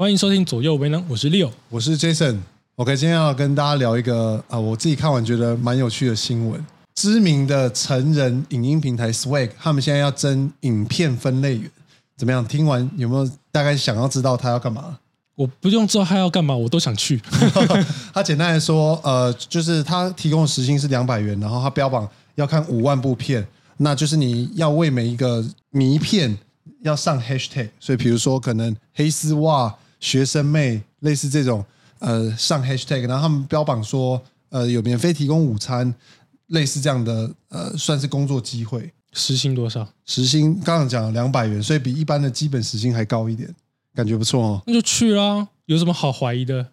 欢迎收听左右为难，我是 Leo。我是 Jason。OK，今天要跟大家聊一个啊、我自己看完觉得蛮有趣的新闻。知名的成人影音平台 Swag，他们现在要争影片分类员，怎么样？听完有没有大概想要知道他要干嘛？我不用知道他要干嘛，我都想去。他简单来说，呃，就是他提供的时薪是两百元，然后他标榜要看五万部片，那就是你要为每一个迷片要上 hashtag，所以比如说可能黑丝袜、学生妹类似这种，呃，上 hashtag，然后他们标榜说，呃，有免费提供午餐，类似这样的，呃，算是工作机会。时薪多少？时薪刚刚讲两百元，所以比一般的基本时薪还高一点，感觉不错哦。那就去啦，有什么好怀疑的？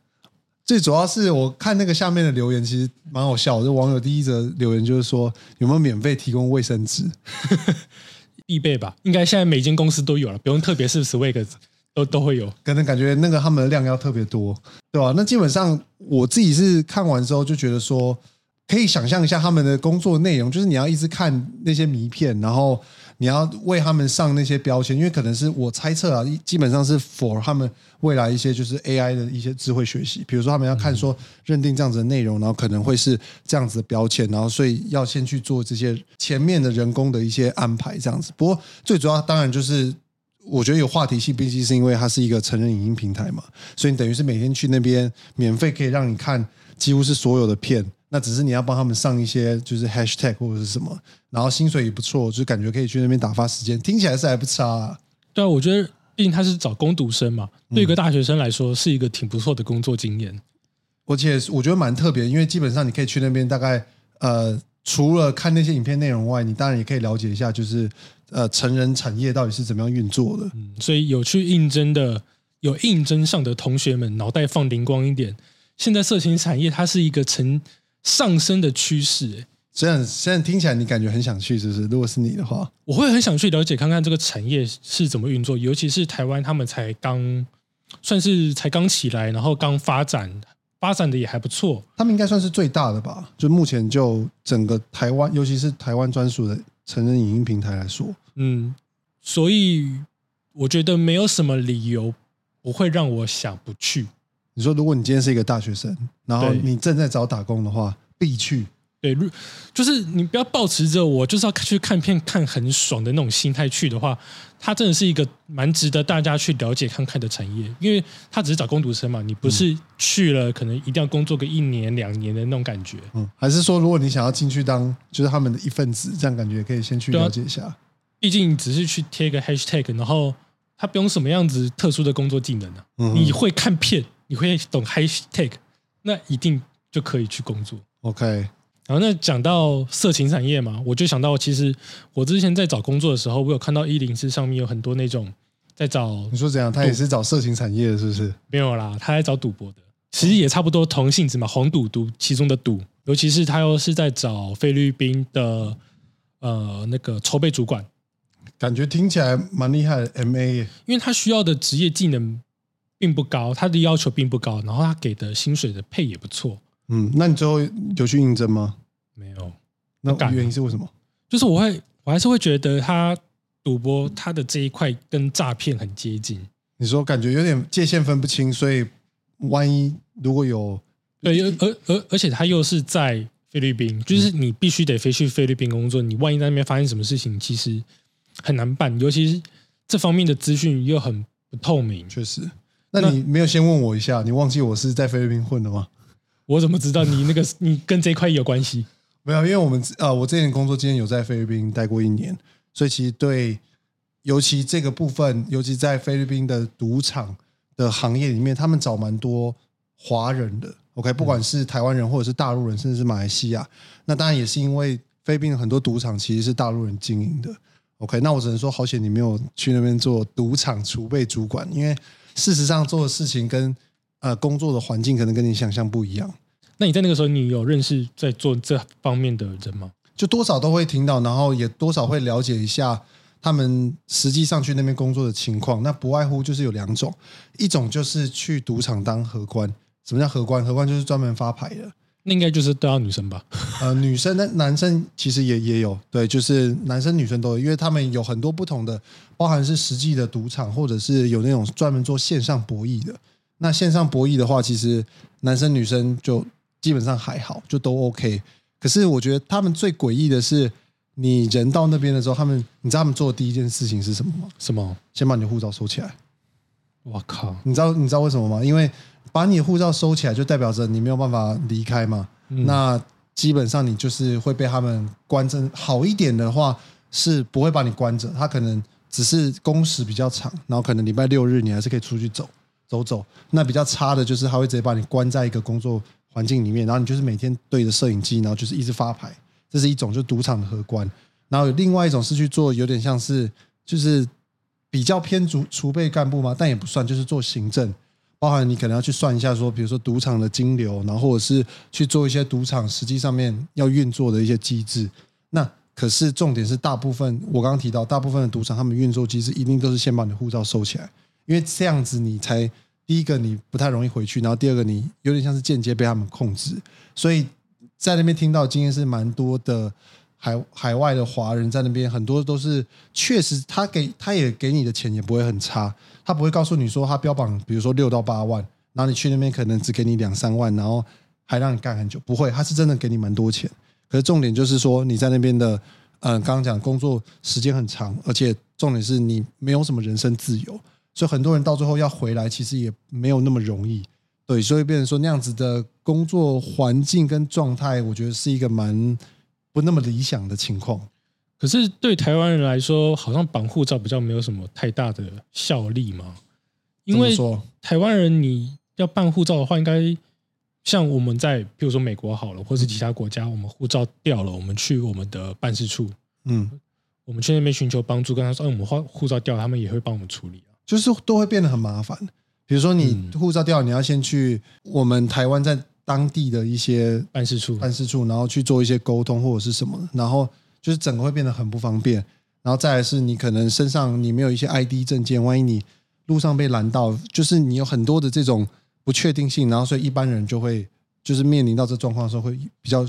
最主要是我看那个下面的留言，其实蛮好笑的。就网友第一则留言就是说，有没有免费提供卫生纸？必备吧？应该现在每间公司都有了，不用特别是 Swag 都都会有。可能感觉那个他们的量要特别多，对吧？那基本上我自己是看完之后就觉得说，可以想象一下他们的工作内容，就是你要一直看那些名片，然后你要为他们上那些标签，因为可能是我猜测啊，基本上是 for 他们未来一些就是 AI 的一些智慧学习，比如说他们要看说认定这样子的内容，然后可能会是这样子的标签，然后所以要先去做这些前面的人工的一些安排，这样子。不过最主要当然就是。我觉得有话题性，毕竟是因为它是一个成人影音平台嘛，所以你等于是每天去那边免费可以让你看几乎是所有的片，那只是你要帮他们上一些就是 hashtag 或者是什么，然后薪水也不错，就感觉可以去那边打发时间，听起来是还不差、啊。对啊，我觉得毕竟他是找工读生嘛，对一个大学生来说是一个挺不错的工作经验。而且我觉得蛮特别，因为基本上你可以去那边，大概呃，除了看那些影片内容外，你当然也可以了解一下，就是呃，成人产业到底是怎么样运作的。嗯，所以有去应征的、有应征上的同学们，脑袋放灵光一点。现在色情产业它是一个呈上升的趋势，诶这样现在听起来你感觉很想去，是不是？如果是你的话，我会很想去了解看看这个产业是怎么运作，尤其是台湾他们才刚算是才刚起来，然后刚发展，发展的也还不错。他们应该算是最大的吧？就目前就整个台湾，尤其是台湾专属的成人影音平台来说，嗯，所以我觉得没有什么理由不会让我想不去。你说如果你今天是一个大学生，然后你正在找打工的话，必去。对，如就是你不要抱持着我就是要去看片看很爽的那种心态去的话，它真的是一个蛮值得大家去了解看看的产业，因为它只是找工读生嘛，你不是去了可能一定要工作个一年两年的那种感觉。嗯，还是说如果你想要进去当就是他们的一份子，这样感觉可以先去了解一下。毕竟只是去贴个 hashtag，然后他不用什么样子特殊的工作技能啊，嗯你会看片，你会懂 hashtag，那一定就可以去工作。OK，然后那讲到色情产业嘛，我就想到，其实我之前在找工作的时候，我有看到一零四上面有很多那种在找你说怎样？他也是找色情产业的，是不是？没有啦，他在找赌博的，其实也差不多同性质嘛，黄赌毒其中的赌，尤其是他又是在找菲律宾的呃那个筹备主管，感觉听起来蛮厉害的。MA 耶因为他需要的职业技能并不高，他的要求并不高，然后他给的薪水的配也不错，嗯，那你最后有去应征吗？没有，那敢原因是为什么？就是我会我还是会觉得他赌博他的这一块跟诈骗很接近。你说感觉有点界限分不清，所以万一如果有对，而而而而且他又是在菲律宾，就是你必须得飞去菲律宾工作，你万一在那边发生什么事情，其实很难办，尤其是这方面的资讯又很不透明。确实，那你没有先问我一下？你忘记我是在菲律宾混的吗？我怎么知道你那个你跟这块有关系？没有，因为我们呃，我之前工作经验有在菲律宾待过一年，所以其实对，尤其这个部分，尤其在菲律宾的赌场的行业里面，他们找蛮多华人的。OK，不管是台湾人或者是大陆人，甚至是马来西亚，那当然也是因为菲律宾很多赌场其实是大陆人经营的。OK，那我只能说好险你没有去那边做赌场储备主管，因为事实上做的事情跟呃工作的环境可能跟你想象不一样。那你在那个时候，你有认识在做这方面的人吗？就多少都会听到，然后也多少会了解一下他们实际上去那边工作的情况。那不外乎就是有两种，一种就是去赌场当荷官。什么叫荷官？荷官就是专门发牌的。那应该就是都要女生吧？呃，女生那男生其实也也有，对，就是男生女生都有，因为他们有很多不同的，包含是实际的赌场，或者是有那种专门做线上博弈的。那线上博弈的话，其实男生女生就基本上还好，就都 OK。可是我觉得他们最诡异的是，你人到那边的时候，他们你知道他们做的第一件事情是什么吗？什么？先把你的护照收起来。我靠！你知道你知道为什么吗？因为把你的护照收起来，就代表着你没有办法离开嘛。那基本上你就是会被他们关着。好一点的话是不会把你关着，他可能只是工时比较长，然后可能礼拜六日你还是可以出去走走走。那比较差的就是他会直接把你关在一个工作环境里面，然后你就是每天对着摄影机，然后就是一直发牌。这是一种就赌场的荷官。然后有另外一种是去做有点像是就是比较偏储储备干部嘛，但也不算，就是做行政。包含你可能要去算一下，说比如说赌场的金流，然后或者是去做一些赌场实际上面要运作的一些机制。那可是重点是，大部分我刚刚提到，大部分的赌场他们运作机制一定都是先把你护照收起来，因为这样子你才第一个你不太容易回去，然后第二个你有点像是间接被他们控制。所以在那边听到经验是蛮多的。海海外的华人在那边很多都是确实，他给他也给你的钱也不会很差，他不会告诉你说他标榜，比如说六到八万，然后你去那边可能只给你两三万，然后还让你干很久，不会，他是真的给你蛮多钱。可是重点就是说你在那边的，嗯，刚刚讲工作时间很长，而且重点是你没有什么人身自由，所以很多人到最后要回来其实也没有那么容易。对，所以变成说那样子的工作环境跟状态，我觉得是一个蛮。不那么理想的情况，可是对台湾人来说，好像绑护照比较没有什么太大的效力嘛。因为台湾人你要办护照的话，应该像我们在，比如说美国好了，或是其他国家，我们护照掉了，我们去我们的办事处，嗯，我们去那边寻求帮助，跟他说，哎，我们护护照掉了，他们也会帮我们处理啊。就是都会变得很麻烦。比如说你护照掉，你要先去我们台湾在。当地的一些办事处，办事处，然后去做一些沟通或者是什么，然后就是整个会变得很不方便。然后再来是你可能身上你没有一些 ID 证件，万一你路上被拦到，就是你有很多的这种不确定性，然后所以一般人就会就是面临到这状况的时候会比较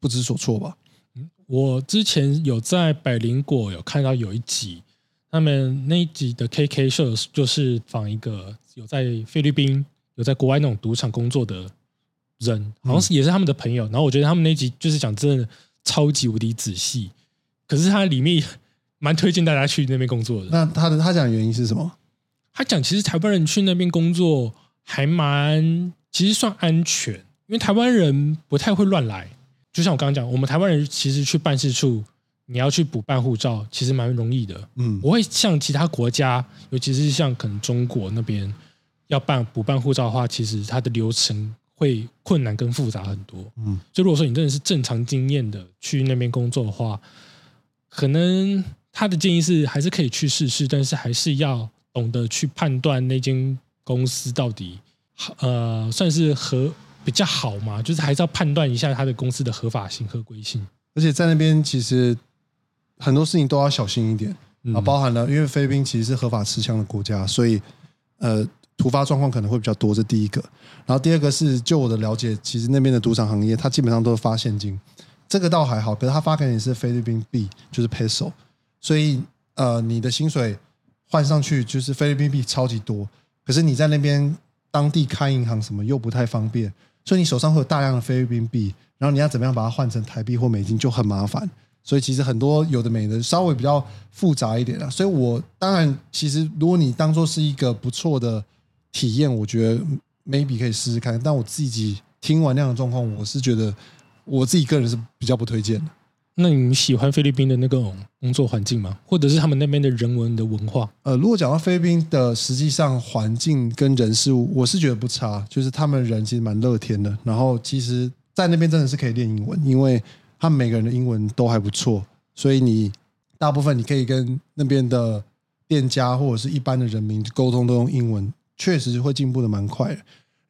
不知所措吧。嗯，我之前有在百灵果有看到有一集，他们那一集的 KK 秀就是仿一个有在菲律宾有在国外那种赌场工作的。人好像是也是他们的朋友，然后我觉得他们那集就是讲真的超级无敌仔细，可是他里面蛮推荐大家去那边工作的。那他的他讲原因是什么？他讲其实台湾人去那边工作还蛮其实算安全，因为台湾人不太会乱来。就像我刚刚讲，我们台湾人其实去办事处，你要去补办护照，其实蛮容易的。嗯，不会像其他国家，尤其是像可能中国那边要办补办护照的话，其实它的流程。会困难跟复杂很多，嗯，就如果说你真的是正常经验的去那边工作的话，可能他的建议是还是可以去试试，但是还是要懂得去判断那间公司到底呃算是合比较好嘛，就是还是要判断一下他的公司的合法性、合规性。而且在那边其实很多事情都要小心一点啊，包含了因为菲律宾其实是合法持枪的国家，所以呃。突发状况可能会比较多，这第一个。然后第二个是，就我的了解，其实那边的赌场行业，它基本上都是发现金，这个倒还好。可是他发给你是菲律宾币，就是 peso，所以呃，你的薪水换上去就是菲律宾币超级多。可是你在那边当地开银行什么又不太方便，所以你手上会有大量的菲律宾币，然后你要怎么样把它换成台币或美金就很麻烦。所以其实很多有的没的，稍微比较复杂一点的。所以我当然，其实如果你当做是一个不错的。体验我觉得 maybe 可以试试看，但我自己听完那样的状况，我是觉得我自己个人是比较不推荐的。那你喜欢菲律宾的那个工作环境吗？或者是他们那边的人文的文化？呃，如果讲到菲律宾的实际上环境跟人事物，我是觉得不差，就是他们人其实蛮乐天的。然后其实，在那边真的是可以练英文，因为他们每个人的英文都还不错，所以你大部分你可以跟那边的店家或者是一般的人民沟通都用英文。确实会进步的蛮快，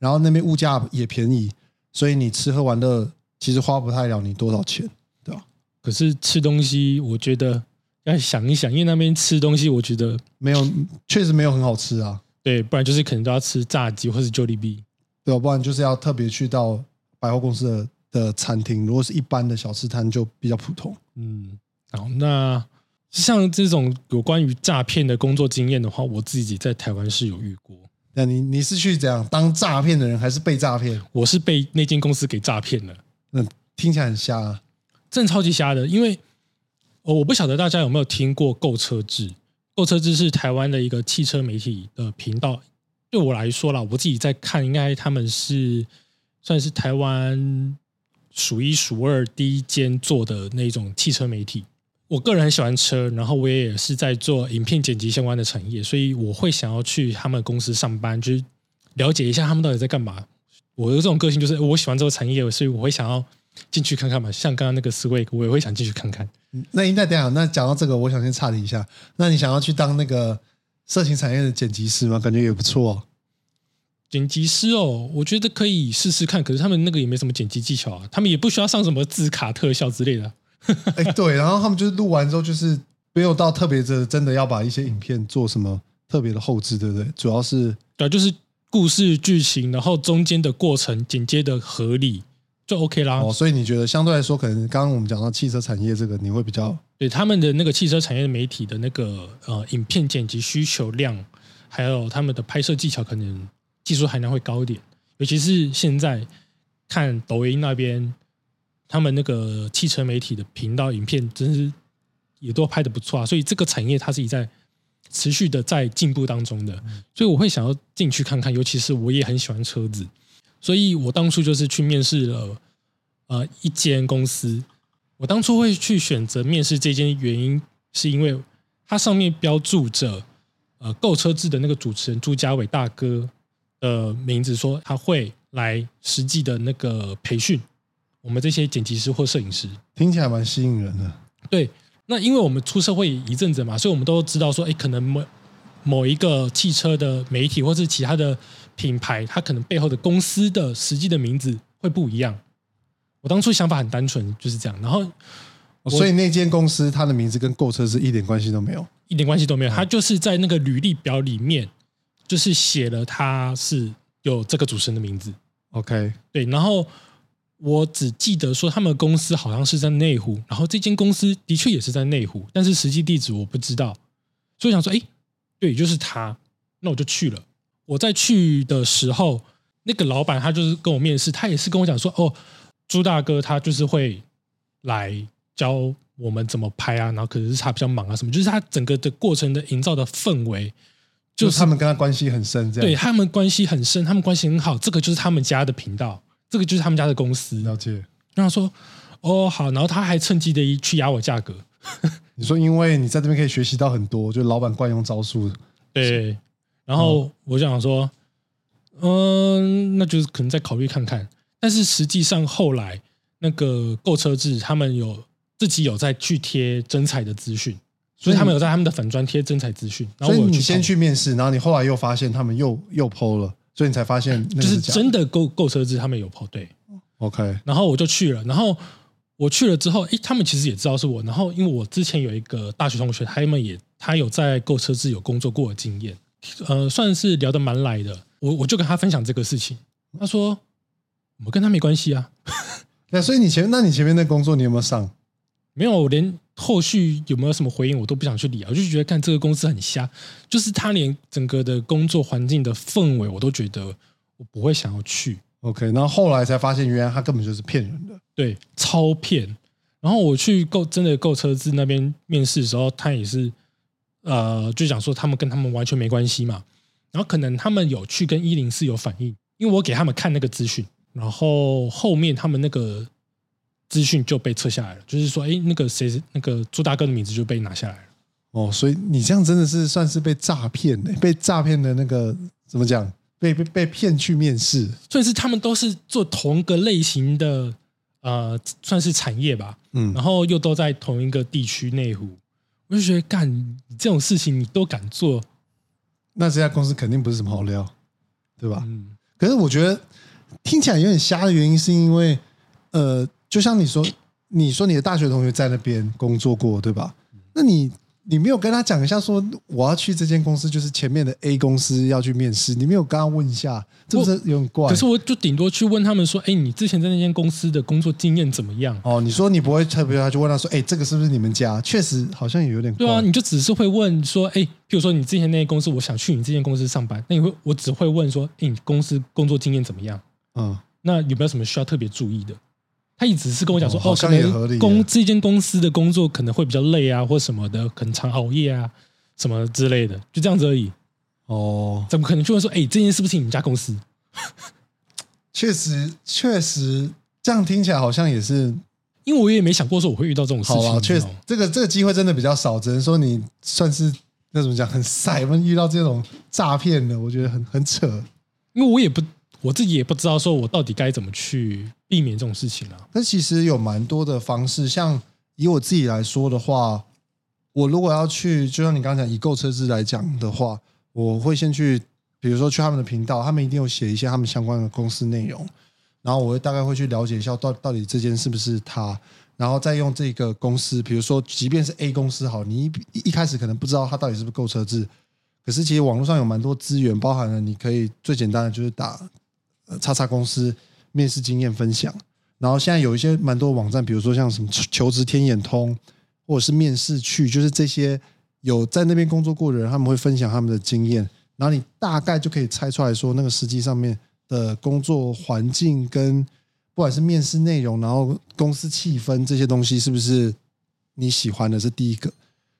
然后那边物价也便宜，所以你吃喝玩乐其实花不太了你多少钱，对吧？可是吃东西，我觉得要想一想，因为那边吃东西，我觉得没有，确实没有很好吃啊。对，不然就是可能都要吃炸鸡或是 Jollibee，对吧？不然就是要特别去到百货公司的的餐厅，如果是一般的小吃摊就比较普通。嗯，好，那像这种有关于诈骗的工作经验的话，我自己在台湾是有遇过。那你你是去怎样当诈骗的人，还是被诈骗？我是被那间公司给诈骗了，那听起来很瞎、啊。真的超级瞎的。因为哦，我不晓得大家有没有听过购车制，购车制是台湾的一个汽车媒体的频道。对我来说啦，我自己在看，应该他们是算是台湾数一数二第一间做的那种汽车媒体。我个人很喜欢车，然后我也是在做影片剪辑相关的产业，所以我会想要去他们公司上班，就是了解一下他们到底在干嘛。我的这种个性就是我喜欢这个产业，所以我会想要进去看看嘛。像刚刚那个 Swag，我也会想进去看看。那应该等一下，那讲到这个，我想先岔题一下。那你想要去当那个色情产业的剪辑师吗？感觉也不错、哦。剪辑师哦，我觉得可以试试看。可是他们那个也没什么剪辑技巧啊，他们也不需要上什么字卡特效之类的。哎，对，然后他们就是录完之后，就是没有到特别的，真的要把一些影片做什么特别的后置，对不对？主要是对啊，就是故事剧情，然后中间的过程剪接的合理就 OK 啦。哦，所以你觉得相对来说，可能刚刚我们讲到汽车产业这个，你会比较对他们的那个汽车产业媒体的那个呃影片剪辑需求量，还有他们的拍摄技巧，可能技术含量会高一点。尤其是现在看抖音那边，他们那个汽车媒体的频道影片，真是也都拍的不错啊。所以这个产业它是在持续的在进步当中的，所以我会想要进去看看。尤其是我也很喜欢车子，所以我当初就是去面试了呃一间公司。我当初会去选择面试这间，原因是因为它上面标注着呃购车制的那个主持人朱家伟大哥的名字，说他会来实际的那个培训我们这些剪辑师或摄影师。听起来蛮吸引人的。对，那因为我们出社会一阵子嘛，所以我们都知道说，哎，可能某某一个汽车的媒体或是其他的品牌，它可能背后的公司的实际的名字会不一样。我当初想法很单纯，就是这样，然后哦所以那间公司它的名字跟购车是一点关系都没有。一点关系都没有，它就是在那个履历表里面，就是写了他是有这个主持人的名字。OK，对，然后我只记得说他们公司好像是在内湖，然后这间公司的确也是在内湖，但是实际地址我不知道，所以想说，哎，对，就是他，那我就去了。我在去的时候，那个老板他就是跟我面试，他也是跟我讲说，哦，朱大哥他就是会来教我们怎么拍啊，然后可能是他比较忙啊什么，就是他整个的过程的营造的氛围，就是他们跟他关系很深，这样对他们关系很深，他们关系很好，这个就是他们家的频道，这个就是他们家的公司。了解。然后说哦好，然后他还趁机的去压我价格，你说，因为你在这边可以学习到很多，就老板惯用招数。对，然后我就想说，嗯，那就是可能再考虑看看。但是实际上后来那个购车制他们有自己有在去贴真彩的资讯，所以他们有在他们的粉砖贴真才资讯。然所以你后我有去跑先去面试，然后你后来又发现他们又又剖了，所以你才发现那就是真的购购车志他们有跑对，OK。然后我就去了，然后我去了之后，诶，他们其实也知道是我。然后因为我之前有一个大学同学，他们也他有在购车志有工作过的经验，呃，算是聊得蛮来的。我我就跟他分享这个事情，他说我跟他没关系啊，那所以你前，那你前面那工作你有没有上？没有，我连后续有没有什么回应我都不想去理啊，我就觉得看这个公司很瞎，就是他连整个的工作环境的氛围我都觉得我不会想要去。OK，然后后来才发现，原来他根本就是骗人的。对，超骗。然后我去购真的购车子那边面试的时候，他也是呃，就讲说他们跟他们完全没关系嘛。然后可能他们有去跟一零四有反应，因为我给他们看那个资讯，然后后面他们那个资讯就被撤下来了，就是说，哎，那个谁，那个朱大哥的名字就被拿下来了。哦，所以你这样真的是算是被诈骗的，被诈骗的那个怎么讲？被被被骗去面试。所以是他们都是做同个类型的呃，算是产业吧。嗯然后又都在同一个地区内湖，我就觉得干你这种事情你都敢做，那这家公司肯定不是什么好料，对吧？嗯，可是我觉得听起来有点瞎的原因，是因为呃，就像你说，你说你的大学同学在那边工作过，对吧？那你你没有跟他讲一下说我要去这间公司，就是前面的 A 公司要去面试，你没有跟他问一下，这不是有点怪？可是我就顶多去问他们说，哎，你之前在那间公司的工作经验怎么样？哦，你说你不会特别，他就问他说，哎，这个是不是你们家？确实好像也有点。对啊，你就只是会问说，哎，比如说你之前那间公司，我想去你这间公司上班，那你会我只会问说，哎，你公司工作经验怎么样？嗯，那有没有什么需要特别注意的？他一直是跟我讲说，哦，可能公这间公司的工作可能会比较累啊，或什么的，可能常熬夜啊，什么之类的，就这样子而已。哦，怎么可能就会说，哎，这件是不是你们家公司？确实，确实，这样听起来好像也是，因为我也没想过说我会遇到这种事情。好确实，这个这个机会真的比较少，只能说你算是那怎么讲，很塞。遇到这种诈骗的，我觉得很很扯，因为我也不。我自己也不知道，说我到底该怎么去避免这种事情啊。那其实有蛮多的方式，像以我自己来说的话，我如果要去，就像你刚刚讲以购车资来讲的话，我会先去，比如说去他们的频道，他们一定有写一些他们相关的公司内容，然后我会大概会去了解一下，到到底这件是不是他，然后再用这个公司，比如说即便是 A 公司好，你一一开始可能不知道他到底是不是购车制，可是其实网络上有蛮多资源，包含了你可以最简单的就是打。叉叉公司面试经验分享，然后现在有一些蛮多网站，比如说像什么求职天眼通，或者是面试去，就是这些有在那边工作过的人，他们会分享他们的经验，然后你大概就可以猜出来说，那个实际上面的工作环境跟不管是面试内容，然后公司气氛这些东西是不是你喜欢的？是第一个。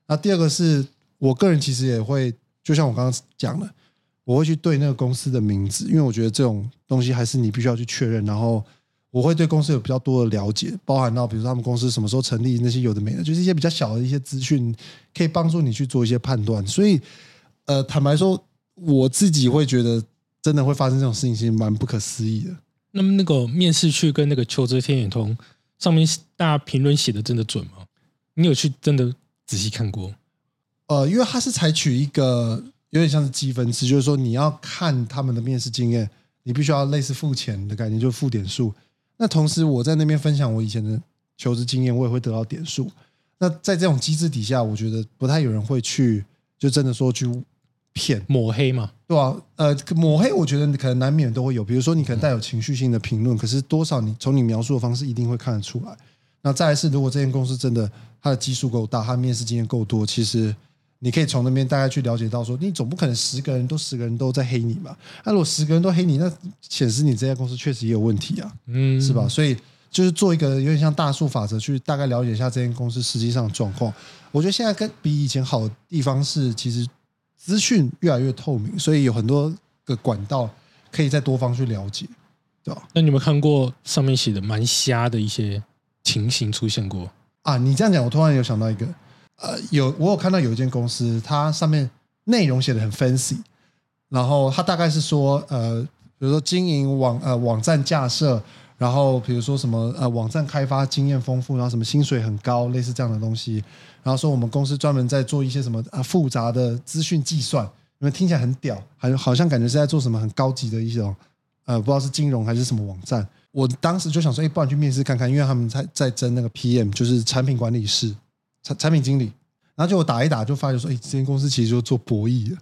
那第二个是我个人其实也会，就像我刚刚讲的。我会去对那个公司的名字，因为我觉得这种东西还是你必须要去确认。然后我会对公司有比较多的了解，包含到比如说他们公司什么时候成立，那些有的没的，就是一些比较小的一些资讯，可以帮助你去做一些判断。所以，呃，坦白说，我自己会觉得真的会发生这种事情，其实蛮不可思议的。那么，那个面试去跟那个求职天眼通上面大家评论写的真的准吗？你有去真的仔细看过？呃，因为它是采取一个。有点像是积分制，就是说你要看他们的面试经验，你必须要类似付钱的概念，就付点数。那同时我在那边分享我以前的求职经验，我也会得到点数。那在这种机制底下，我觉得不太有人会去就真的说去骗抹黑嘛，对吧？呃，抹黑我觉得可能难免都会有，比如说你可能带有情绪性的评论，可是多少你从你描述的方式一定会看得出来。那再是，如果这间公司真的它的基数够大，它面试经验够多，其实。你可以从那边大概去了解到，说你总不可能十个人都十个人都在黑你嘛？那如果十个人都黑你，那显示你这家公司确实也有问题啊，嗯，是吧？所以就是做一个有点像大数法则，去大概了解一下这间公司实际上的状况。我觉得现在跟比以前好的地方是，其实资讯越来越透明，所以有很多个管道可以在多方去了解，对吧？那你有没有看过上面写的蛮瞎的一些情形出现过啊？你这样讲，我突然有想到一个。呃，有我有看到有一间公司，它上面内容写的很 fancy，然后它大概是说，呃，比如说经营网呃网站架设，然后比如说什么呃网站开发经验丰富，然后什么薪水很高，类似这样的东西，然后说我们公司专门在做一些什么啊复杂的资讯计算，因为听起来很屌，还好像感觉是在做什么很高级的一种呃不知道是金融还是什么网站，我当时就想说，哎，不然去面试看看，因为他们在在争那个 PM，就是产品管理师。产产品经理，然后就我打一打，就发觉说，哎，这间公司其实就做博弈的，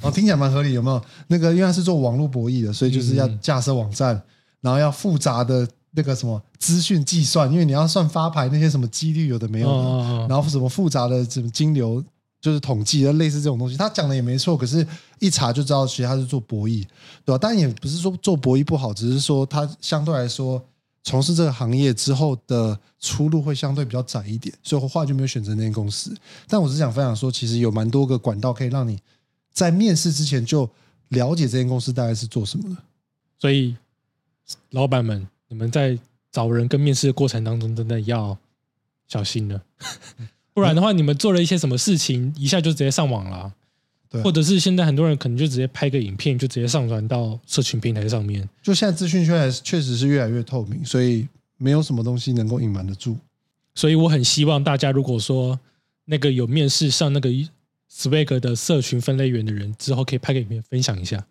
哦，听起来蛮合理，有没有？那个因为是做网络博弈的，所以就是要架设网站，然后要复杂的那个什么资讯计算，因为你要算发牌那些什么几率有的没有的，然后什么复杂的什么金流就是统计的类似这种东西，他讲的也没错，可是一查就知道其实他是做博弈，对吧？当然也不是说做博弈不好，只是说他相对来说。从事这个行业之后的出路会相对比较窄一点，所以我后来就没有选择那间公司。但我只想分享说，其实有蛮多个管道可以让你在面试之前就了解这间公司大概是做什么的。所以，老板们，你们在找人跟面试的过程当中，真的要小心了，不然的话，你们做了一些什么事情，一下就直接上网了。或者是现在很多人可能就直接拍个影片，就直接上传到社群平台上面。就现在资讯圈确实是越来越透明，所以没有什么东西能够隐瞒得住。所以我很希望大家，如果说那个有面试上那个 Swag 的社群分类员的人，之后可以拍个影片分享一下。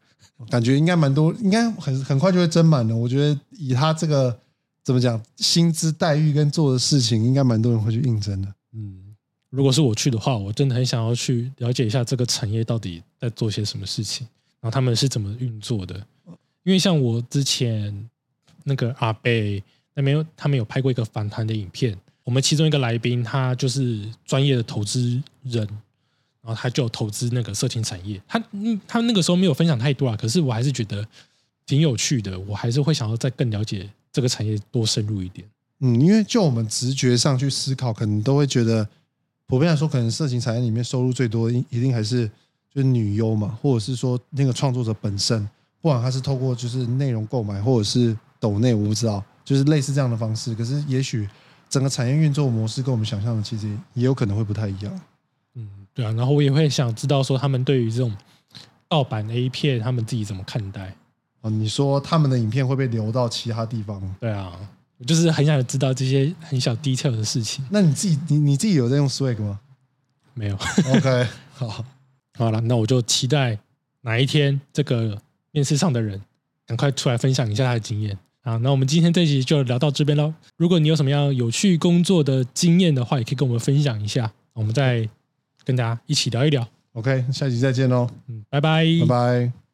感觉应该蛮多，应该很很快就会增满的。我觉得以他这个怎么讲，薪资待遇跟做的事情，应该蛮多人会去应征的。嗯。如果是我去的话，我真的很想要去了解一下这个产业到底在做些什么事情，然后他们是怎么运作的。因为像我之前那个阿贝那边，他们有拍过一个访谈的影片，我们其中一个来宾他就是专业的投资人，然后他就投资那个色情产业。他，他那个时候没有分享太多啊，可是我还是觉得挺有趣的，我还是会想要再更了解这个产业多深入一点。嗯，因为就我们直觉上去思考，可能都会觉得，普遍来说，可能色情产业里面收入最多，一一定还是就是女优嘛，或者是说那个创作者本身，不管他是透过就是内容购买，或者是抖内，我不知道，就是类似这样的方式。可是也许整个产业运作模式跟我们想象的其实也有可能会不太一样。嗯，对啊，然后我也会想知道说他们对于这种盗版 A 片，他们自己怎么看待？哦，你说他们的影片会被流到其他地方？对啊，我就是很想知道这些很小 detail 的事情。那你自己你你自己有在用 Swag 吗没有，？OK，好，好了，那我就期待哪一天这个面试上的人赶快出来分享一下他的经验。好，那我们今天这一集就聊到这边喽。如果你有什么样有趣工作的经验的话，也可以跟我们分享一下，我们再跟大家一起聊一聊。OK，下集再见喽，嗯，拜拜，拜拜。